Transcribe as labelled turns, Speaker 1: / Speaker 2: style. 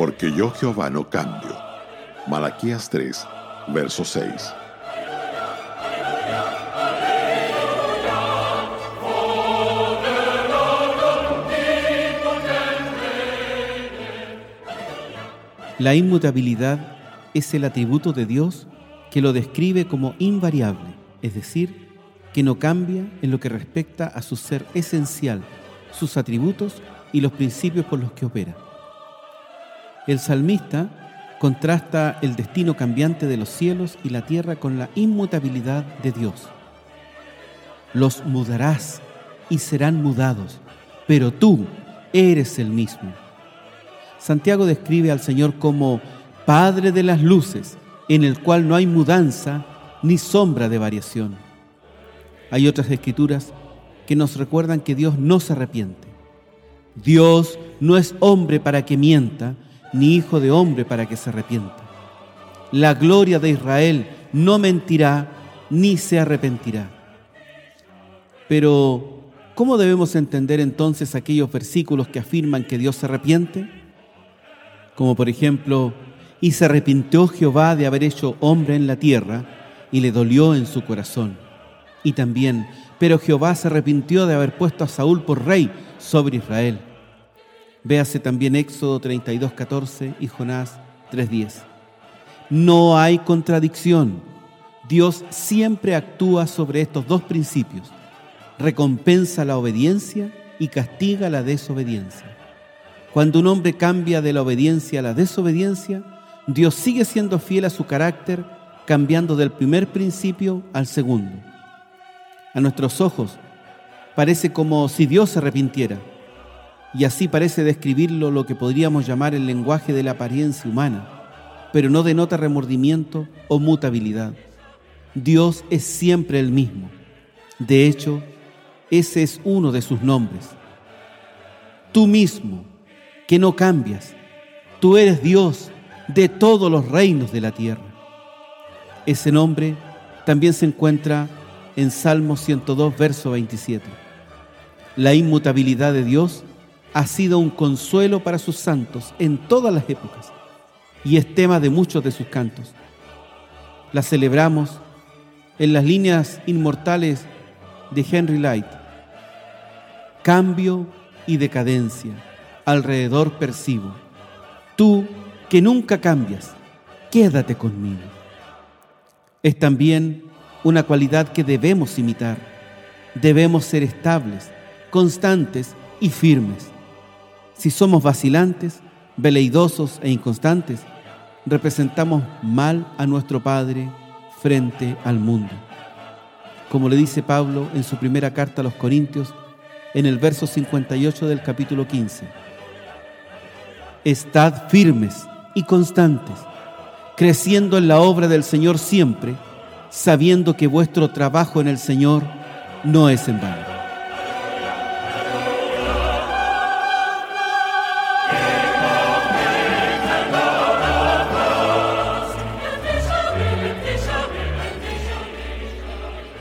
Speaker 1: porque yo Jehová no cambio. Malaquías 3, verso 6.
Speaker 2: La inmutabilidad es el atributo de Dios que lo describe como invariable, es decir, que no cambia en lo que respecta a su ser esencial, sus atributos y los principios por los que opera. El salmista contrasta el destino cambiante de los cielos y la tierra con la inmutabilidad de Dios. Los mudarás y serán mudados, pero tú eres el mismo. Santiago describe al Señor como Padre de las luces, en el cual no hay mudanza ni sombra de variación. Hay otras escrituras que nos recuerdan que Dios no se arrepiente. Dios no es hombre para que mienta, ni hijo de hombre para que se arrepienta. La gloria de Israel no mentirá, ni se arrepentirá. Pero, ¿cómo debemos entender entonces aquellos versículos que afirman que Dios se arrepiente? como por ejemplo, y se arrepintió Jehová de haber hecho hombre en la tierra, y le dolió en su corazón. Y también, pero Jehová se arrepintió de haber puesto a Saúl por rey sobre Israel. Véase también Éxodo 32, 14 y Jonás 3.10. No hay contradicción. Dios siempre actúa sobre estos dos principios. Recompensa la obediencia y castiga la desobediencia. Cuando un hombre cambia de la obediencia a la desobediencia, Dios sigue siendo fiel a su carácter, cambiando del primer principio al segundo. A nuestros ojos parece como si Dios se arrepintiera, y así parece describirlo lo que podríamos llamar el lenguaje de la apariencia humana, pero no denota remordimiento o mutabilidad. Dios es siempre el mismo. De hecho, ese es uno de sus nombres. Tú mismo, que no cambias. Tú eres Dios de todos los reinos de la tierra. Ese nombre también se encuentra en Salmo 102, verso 27. La inmutabilidad de Dios ha sido un consuelo para sus santos en todas las épocas y es tema de muchos de sus cantos. La celebramos en las líneas inmortales de Henry Light. Cambio y decadencia alrededor percibo. Tú que nunca cambias, quédate conmigo. Es también una cualidad que debemos imitar. Debemos ser estables, constantes y firmes. Si somos vacilantes, veleidosos e inconstantes, representamos mal a nuestro Padre frente al mundo. Como le dice Pablo en su primera carta a los Corintios, en el verso 58 del capítulo 15 estad firmes y constantes, creciendo en la obra del Señor siempre, sabiendo que vuestro trabajo en el Señor no es en vano.